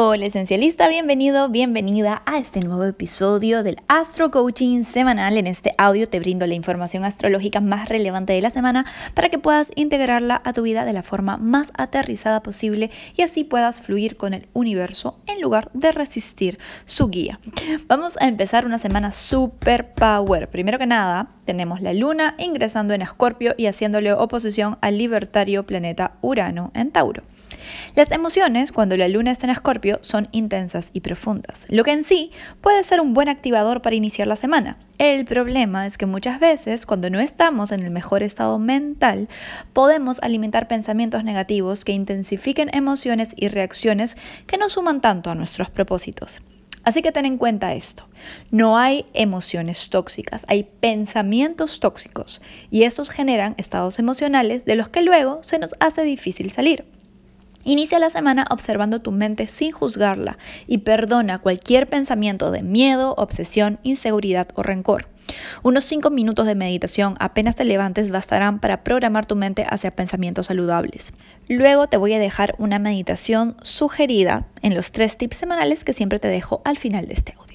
Hola esencialista, bienvenido, bienvenida a este nuevo episodio del Astro Coaching semanal. En este audio te brindo la información astrológica más relevante de la semana para que puedas integrarla a tu vida de la forma más aterrizada posible y así puedas fluir con el universo en lugar de resistir su guía. Vamos a empezar una semana super power. Primero que nada, tenemos la luna ingresando en Escorpio y haciéndole oposición al libertario planeta Urano en Tauro. Las emociones, cuando la luna está en Escorpio, son intensas y profundas, lo que en sí puede ser un buen activador para iniciar la semana. El problema es que muchas veces, cuando no estamos en el mejor estado mental, podemos alimentar pensamientos negativos que intensifiquen emociones y reacciones que no suman tanto a nuestros propósitos. Así que ten en cuenta esto. No hay emociones tóxicas, hay pensamientos tóxicos y estos generan estados emocionales de los que luego se nos hace difícil salir. Inicia la semana observando tu mente sin juzgarla y perdona cualquier pensamiento de miedo, obsesión, inseguridad o rencor. Unos 5 minutos de meditación apenas te levantes bastarán para programar tu mente hacia pensamientos saludables. Luego te voy a dejar una meditación sugerida en los tres tips semanales que siempre te dejo al final de este audio.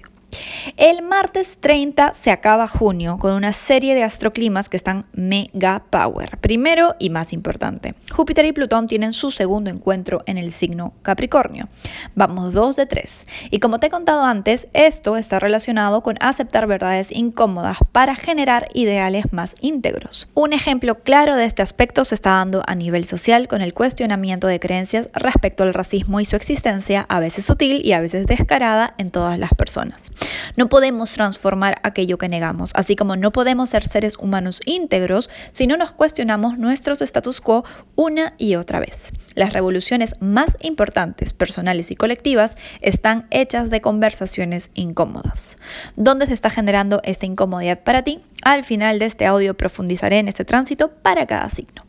El martes 30 se acaba junio con una serie de astroclimas que están mega power. Primero y más importante, Júpiter y Plutón tienen su segundo encuentro en el signo Capricornio. Vamos dos de tres. Y como te he contado antes, esto está relacionado con aceptar verdades incómodas para generar ideales más íntegros. Un ejemplo claro de este aspecto se está dando a nivel social con el cuestionamiento de creencias respecto al racismo y su existencia, a veces sutil y a veces descarada en todas las personas. No podemos transformar aquello que negamos, así como no podemos ser seres humanos íntegros si no nos cuestionamos nuestros status quo una y otra vez. Las revoluciones más importantes, personales y colectivas, están hechas de conversaciones incómodas. ¿Dónde se está generando esta incomodidad para ti? Al final de este audio profundizaré en este tránsito para cada signo.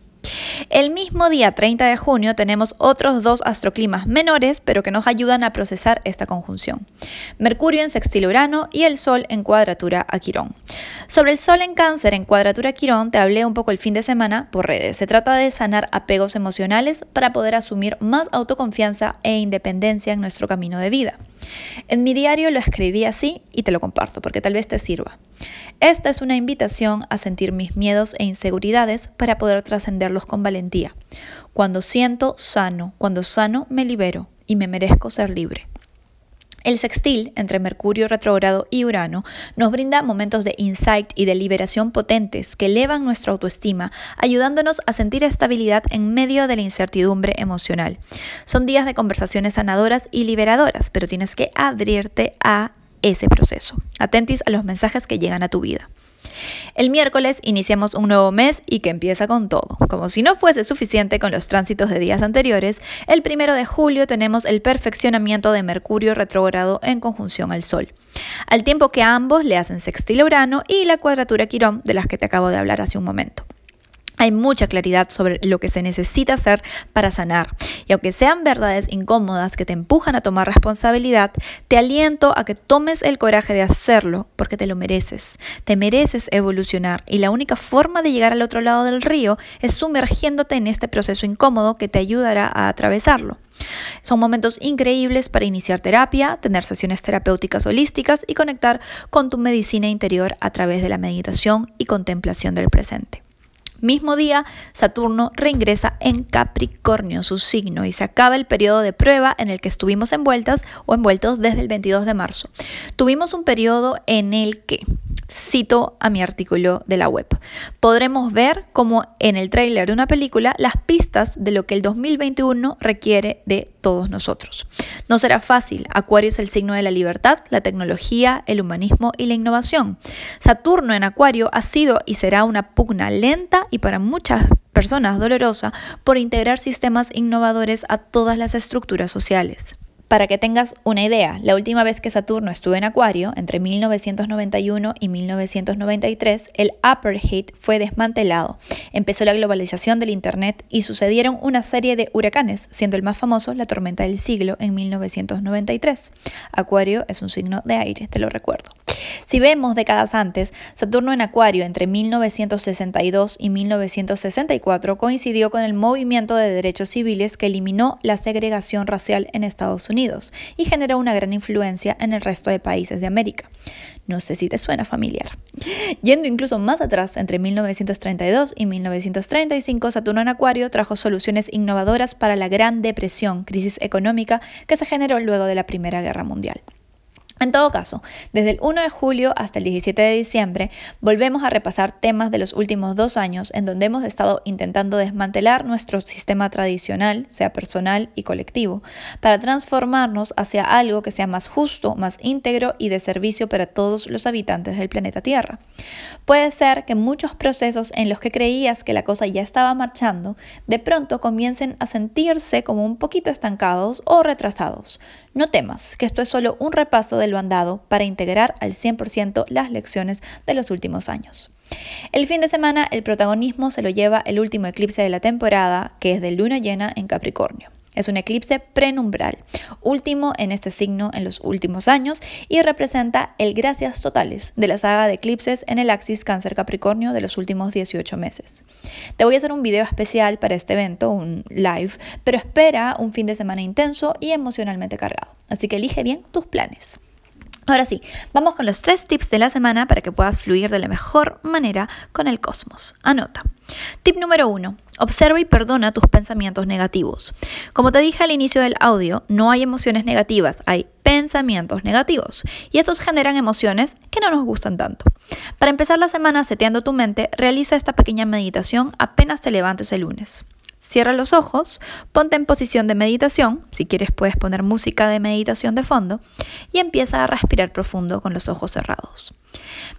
El mismo día 30 de junio tenemos otros dos astroclimas menores, pero que nos ayudan a procesar esta conjunción. Mercurio en sextil Urano y el Sol en cuadratura a Quirón. Sobre el Sol en Cáncer en cuadratura a Quirón te hablé un poco el fin de semana por redes. Se trata de sanar apegos emocionales para poder asumir más autoconfianza e independencia en nuestro camino de vida. En mi diario lo escribí así y te lo comparto porque tal vez te sirva. Esta es una invitación a sentir mis miedos e inseguridades para poder trascenderlos con valentía. Cuando siento sano, cuando sano me libero y me merezco ser libre. El sextil entre Mercurio retrógrado y Urano nos brinda momentos de insight y de liberación potentes que elevan nuestra autoestima, ayudándonos a sentir estabilidad en medio de la incertidumbre emocional. Son días de conversaciones sanadoras y liberadoras, pero tienes que abrirte a ese proceso. Atentis a los mensajes que llegan a tu vida. El miércoles iniciamos un nuevo mes y que empieza con todo. Como si no fuese suficiente con los tránsitos de días anteriores, el primero de julio tenemos el perfeccionamiento de Mercurio retrógrado en conjunción al Sol. Al tiempo que ambos le hacen sextil Urano y la cuadratura Quirón de las que te acabo de hablar hace un momento. Hay mucha claridad sobre lo que se necesita hacer para sanar. Y aunque sean verdades incómodas que te empujan a tomar responsabilidad, te aliento a que tomes el coraje de hacerlo porque te lo mereces. Te mereces evolucionar y la única forma de llegar al otro lado del río es sumergiéndote en este proceso incómodo que te ayudará a atravesarlo. Son momentos increíbles para iniciar terapia, tener sesiones terapéuticas holísticas y conectar con tu medicina interior a través de la meditación y contemplación del presente. Mismo día, Saturno reingresa en Capricornio, su signo, y se acaba el periodo de prueba en el que estuvimos envueltas o envueltos desde el 22 de marzo. Tuvimos un periodo en el que cito a mi artículo de la web. Podremos ver como en el tráiler de una película las pistas de lo que el 2021 requiere de todos nosotros. No será fácil. Acuario es el signo de la libertad, la tecnología, el humanismo y la innovación. Saturno en Acuario ha sido y será una pugna lenta y para muchas personas dolorosa por integrar sistemas innovadores a todas las estructuras sociales. Para que tengas una idea, la última vez que Saturno estuvo en Acuario, entre 1991 y 1993, el apartheid fue desmantelado. Empezó la globalización del Internet y sucedieron una serie de huracanes, siendo el más famoso la tormenta del siglo en 1993. Acuario es un signo de aire, te lo recuerdo. Si vemos décadas antes, Saturno en Acuario entre 1962 y 1964 coincidió con el movimiento de derechos civiles que eliminó la segregación racial en Estados Unidos y generó una gran influencia en el resto de países de América. No sé si te suena familiar. Yendo incluso más atrás, entre 1932 y 1935, Saturno en Acuario trajo soluciones innovadoras para la Gran Depresión, crisis económica que se generó luego de la Primera Guerra Mundial. En todo caso, desde el 1 de julio hasta el 17 de diciembre, volvemos a repasar temas de los últimos dos años en donde hemos estado intentando desmantelar nuestro sistema tradicional, sea personal y colectivo, para transformarnos hacia algo que sea más justo, más íntegro y de servicio para todos los habitantes del planeta Tierra. Puede ser que muchos procesos en los que creías que la cosa ya estaba marchando, de pronto comiencen a sentirse como un poquito estancados o retrasados. No temas, que esto es solo un repaso de lo andado para integrar al 100% las lecciones de los últimos años. El fin de semana el protagonismo se lo lleva el último eclipse de la temporada, que es de luna llena en Capricornio. Es un eclipse prenumbral, último en este signo en los últimos años y representa el gracias totales de la saga de eclipses en el axis Cáncer Capricornio de los últimos 18 meses. Te voy a hacer un video especial para este evento, un live, pero espera un fin de semana intenso y emocionalmente cargado. Así que elige bien tus planes. Ahora sí, vamos con los tres tips de la semana para que puedas fluir de la mejor manera con el cosmos. Anota. Tip número uno. Observa y perdona tus pensamientos negativos. Como te dije al inicio del audio, no hay emociones negativas, hay pensamientos negativos. Y estos generan emociones que no nos gustan tanto. Para empezar la semana seteando tu mente, realiza esta pequeña meditación apenas te levantes el lunes. Cierra los ojos, ponte en posición de meditación, si quieres puedes poner música de meditación de fondo, y empieza a respirar profundo con los ojos cerrados.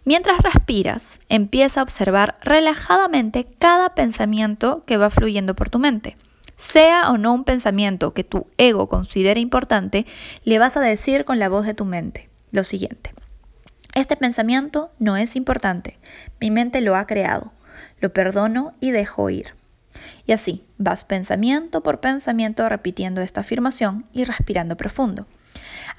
Mientras respiras, empieza a observar relajadamente cada pensamiento que va fluyendo por tu mente. Sea o no un pensamiento que tu ego considere importante, le vas a decir con la voz de tu mente lo siguiente. Este pensamiento no es importante. Mi mente lo ha creado. Lo perdono y dejo ir. Y así, vas pensamiento por pensamiento repitiendo esta afirmación y respirando profundo.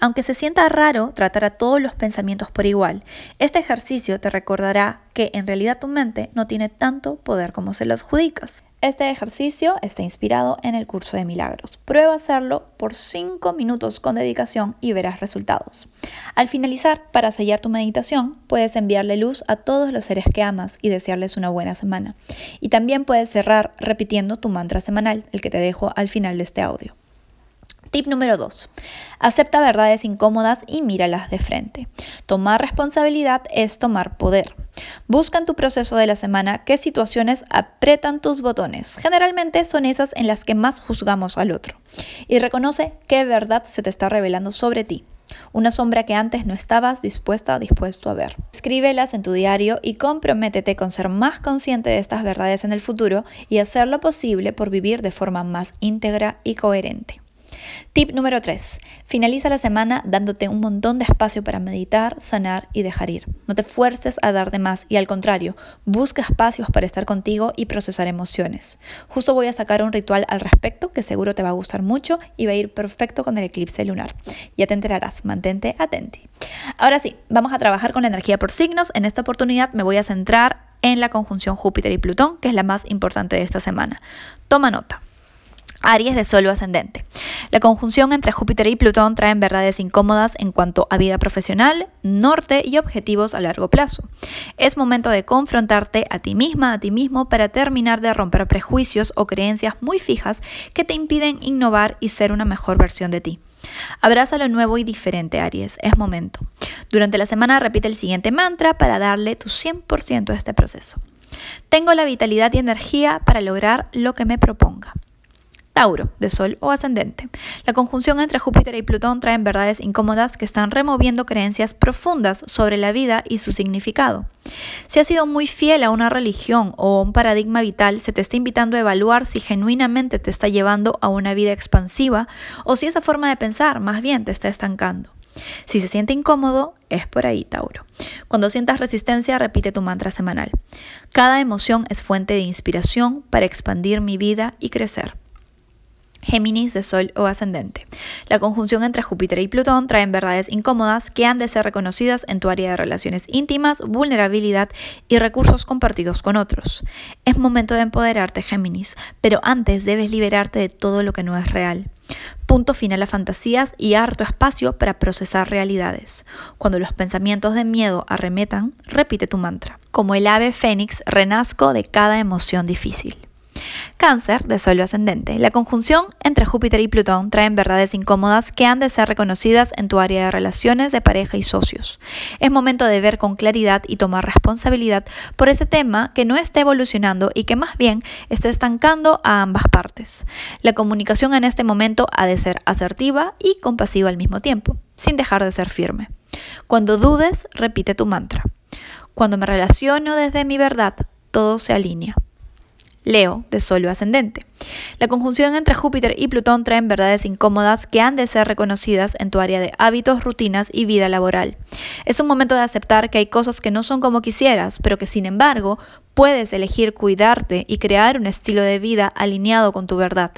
Aunque se sienta raro tratar a todos los pensamientos por igual, este ejercicio te recordará que en realidad tu mente no tiene tanto poder como se lo adjudicas. Este ejercicio está inspirado en el curso de milagros. Prueba hacerlo por 5 minutos con dedicación y verás resultados. Al finalizar, para sellar tu meditación, puedes enviarle luz a todos los seres que amas y desearles una buena semana. Y también puedes cerrar repitiendo tu mantra semanal, el que te dejo al final de este audio. Tip número 2. Acepta verdades incómodas y míralas de frente. Tomar responsabilidad es tomar poder. Busca en tu proceso de la semana qué situaciones apretan tus botones. Generalmente son esas en las que más juzgamos al otro. Y reconoce qué verdad se te está revelando sobre ti. Una sombra que antes no estabas dispuesta, dispuesto a ver. Escríbelas en tu diario y comprométete con ser más consciente de estas verdades en el futuro y hacer lo posible por vivir de forma más íntegra y coherente. Tip número 3. Finaliza la semana dándote un montón de espacio para meditar, sanar y dejar ir. No te fuerces a dar de más y al contrario, busca espacios para estar contigo y procesar emociones. Justo voy a sacar un ritual al respecto que seguro te va a gustar mucho y va a ir perfecto con el eclipse lunar. Ya te enterarás, mantente atenti. Ahora sí, vamos a trabajar con la energía por signos. En esta oportunidad me voy a centrar en la conjunción Júpiter y Plutón, que es la más importante de esta semana. Toma nota. Aries de Sol ascendente. La conjunción entre Júpiter y Plutón traen verdades incómodas en cuanto a vida profesional, norte y objetivos a largo plazo. Es momento de confrontarte a ti misma, a ti mismo, para terminar de romper prejuicios o creencias muy fijas que te impiden innovar y ser una mejor versión de ti. Abraza lo nuevo y diferente, Aries. Es momento. Durante la semana repite el siguiente mantra para darle tu 100% a este proceso. Tengo la vitalidad y energía para lograr lo que me proponga. Tauro, de Sol o ascendente. La conjunción entre Júpiter y Plutón traen verdades incómodas que están removiendo creencias profundas sobre la vida y su significado. Si has sido muy fiel a una religión o un paradigma vital, se te está invitando a evaluar si genuinamente te está llevando a una vida expansiva o si esa forma de pensar más bien te está estancando. Si se siente incómodo, es por ahí, Tauro. Cuando sientas resistencia, repite tu mantra semanal. Cada emoción es fuente de inspiración para expandir mi vida y crecer. Géminis de Sol o ascendente. La conjunción entre Júpiter y Plutón traen verdades incómodas que han de ser reconocidas en tu área de relaciones íntimas, vulnerabilidad y recursos compartidos con otros. Es momento de empoderarte, Géminis, pero antes debes liberarte de todo lo que no es real. Punto final a fantasías y harto espacio para procesar realidades. Cuando los pensamientos de miedo arremetan, repite tu mantra. Como el ave fénix, renazco de cada emoción difícil. Cáncer de Sol ascendente. La conjunción entre Júpiter y Plutón traen verdades incómodas que han de ser reconocidas en tu área de relaciones de pareja y socios. Es momento de ver con claridad y tomar responsabilidad por ese tema que no esté evolucionando y que más bien esté estancando a ambas partes. La comunicación en este momento ha de ser asertiva y compasiva al mismo tiempo, sin dejar de ser firme. Cuando dudes, repite tu mantra. Cuando me relaciono desde mi verdad, todo se alinea. Leo, de Sol ascendente. La conjunción entre Júpiter y Plutón traen verdades incómodas que han de ser reconocidas en tu área de hábitos, rutinas y vida laboral. Es un momento de aceptar que hay cosas que no son como quisieras, pero que sin embargo puedes elegir cuidarte y crear un estilo de vida alineado con tu verdad.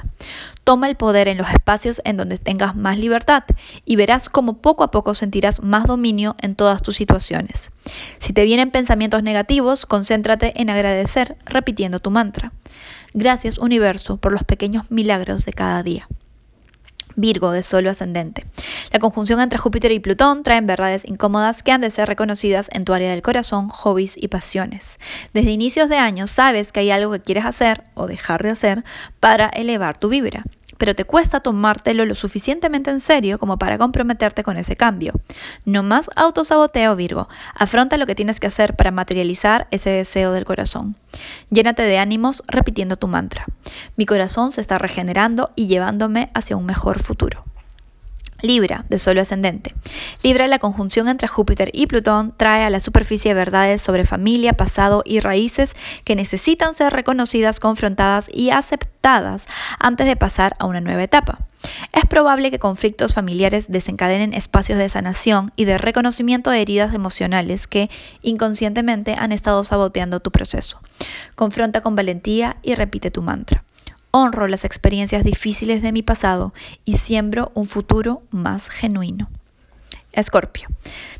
Toma el poder en los espacios en donde tengas más libertad y verás cómo poco a poco sentirás más dominio en todas tus situaciones. Si te vienen pensamientos negativos, concéntrate en agradecer repitiendo tu mantra. Gracias universo por los pequeños milagros de cada día. Virgo de Sol ascendente. La conjunción entre Júpiter y Plutón traen verdades incómodas que han de ser reconocidas en tu área del corazón, hobbies y pasiones. Desde inicios de año sabes que hay algo que quieres hacer o dejar de hacer para elevar tu vibra pero te cuesta tomártelo lo suficientemente en serio como para comprometerte con ese cambio. No más autosaboteo, Virgo. Afronta lo que tienes que hacer para materializar ese deseo del corazón. Llénate de ánimos repitiendo tu mantra. Mi corazón se está regenerando y llevándome hacia un mejor futuro. Libra, de Sol ascendente. Libra, la conjunción entre Júpiter y Plutón trae a la superficie verdades sobre familia, pasado y raíces que necesitan ser reconocidas, confrontadas y aceptadas antes de pasar a una nueva etapa. Es probable que conflictos familiares desencadenen espacios de sanación y de reconocimiento de heridas emocionales que inconscientemente han estado saboteando tu proceso. Confronta con valentía y repite tu mantra. Honro las experiencias difíciles de mi pasado y siembro un futuro más genuino. Escorpio,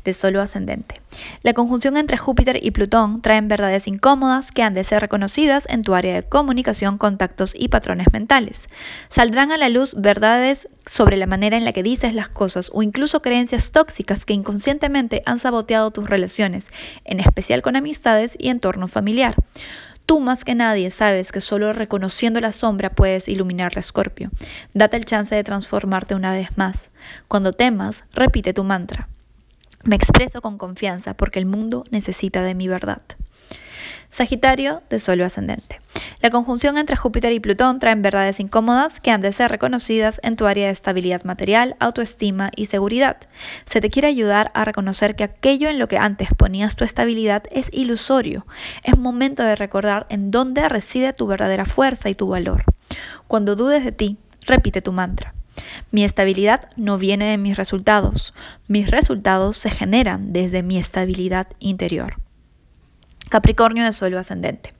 de solo ascendente. La conjunción entre Júpiter y Plutón traen verdades incómodas que han de ser reconocidas en tu área de comunicación, contactos y patrones mentales. Saldrán a la luz verdades sobre la manera en la que dices las cosas o incluso creencias tóxicas que inconscientemente han saboteado tus relaciones, en especial con amistades y entorno familiar. Tú más que nadie sabes que solo reconociendo la sombra puedes iluminar la escorpio. Date el chance de transformarte una vez más. Cuando temas, repite tu mantra. Me expreso con confianza porque el mundo necesita de mi verdad. Sagitario de Sol ascendente. La conjunción entre Júpiter y Plutón traen verdades incómodas que han de ser reconocidas en tu área de estabilidad material, autoestima y seguridad. Se te quiere ayudar a reconocer que aquello en lo que antes ponías tu estabilidad es ilusorio. Es momento de recordar en dónde reside tu verdadera fuerza y tu valor. Cuando dudes de ti, repite tu mantra. Mi estabilidad no viene de mis resultados. Mis resultados se generan desde mi estabilidad interior. Capricornio de suelo ascendente.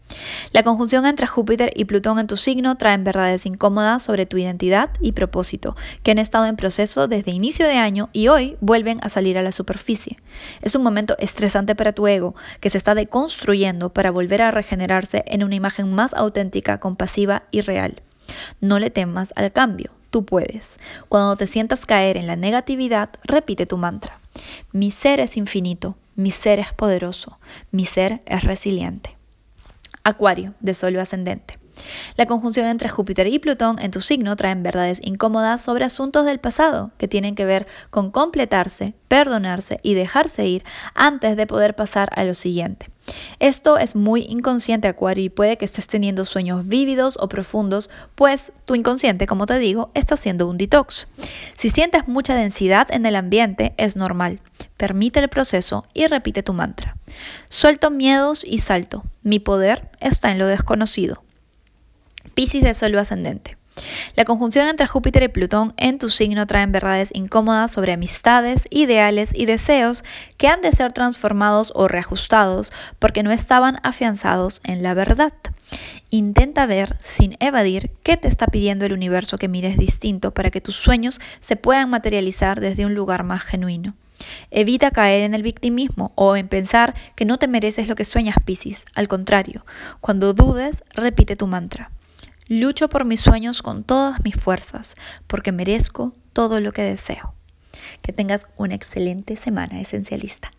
La conjunción entre Júpiter y Plutón en tu signo traen verdades incómodas sobre tu identidad y propósito, que han estado en proceso desde inicio de año y hoy vuelven a salir a la superficie. Es un momento estresante para tu ego, que se está deconstruyendo para volver a regenerarse en una imagen más auténtica, compasiva y real. No le temas al cambio, tú puedes. Cuando te sientas caer en la negatividad, repite tu mantra. Mi ser es infinito, mi ser es poderoso, mi ser es resiliente. Acuario, de Sol ascendente. La conjunción entre Júpiter y Plutón en tu signo traen verdades incómodas sobre asuntos del pasado que tienen que ver con completarse, perdonarse y dejarse ir antes de poder pasar a lo siguiente. Esto es muy inconsciente, Acuario, y puede que estés teniendo sueños vívidos o profundos, pues tu inconsciente, como te digo, está haciendo un detox. Si sientes mucha densidad en el ambiente, es normal. Permite el proceso y repite tu mantra. Suelto miedos y salto. Mi poder está en lo desconocido. Piscis de suelo ascendente. La conjunción entre Júpiter y Plutón en tu signo traen verdades incómodas sobre amistades, ideales y deseos que han de ser transformados o reajustados porque no estaban afianzados en la verdad. Intenta ver, sin evadir, qué te está pidiendo el universo que mires distinto para que tus sueños se puedan materializar desde un lugar más genuino. Evita caer en el victimismo o en pensar que no te mereces lo que sueñas, Piscis. Al contrario, cuando dudes, repite tu mantra. Lucho por mis sueños con todas mis fuerzas, porque merezco todo lo que deseo. Que tengas una excelente semana esencialista.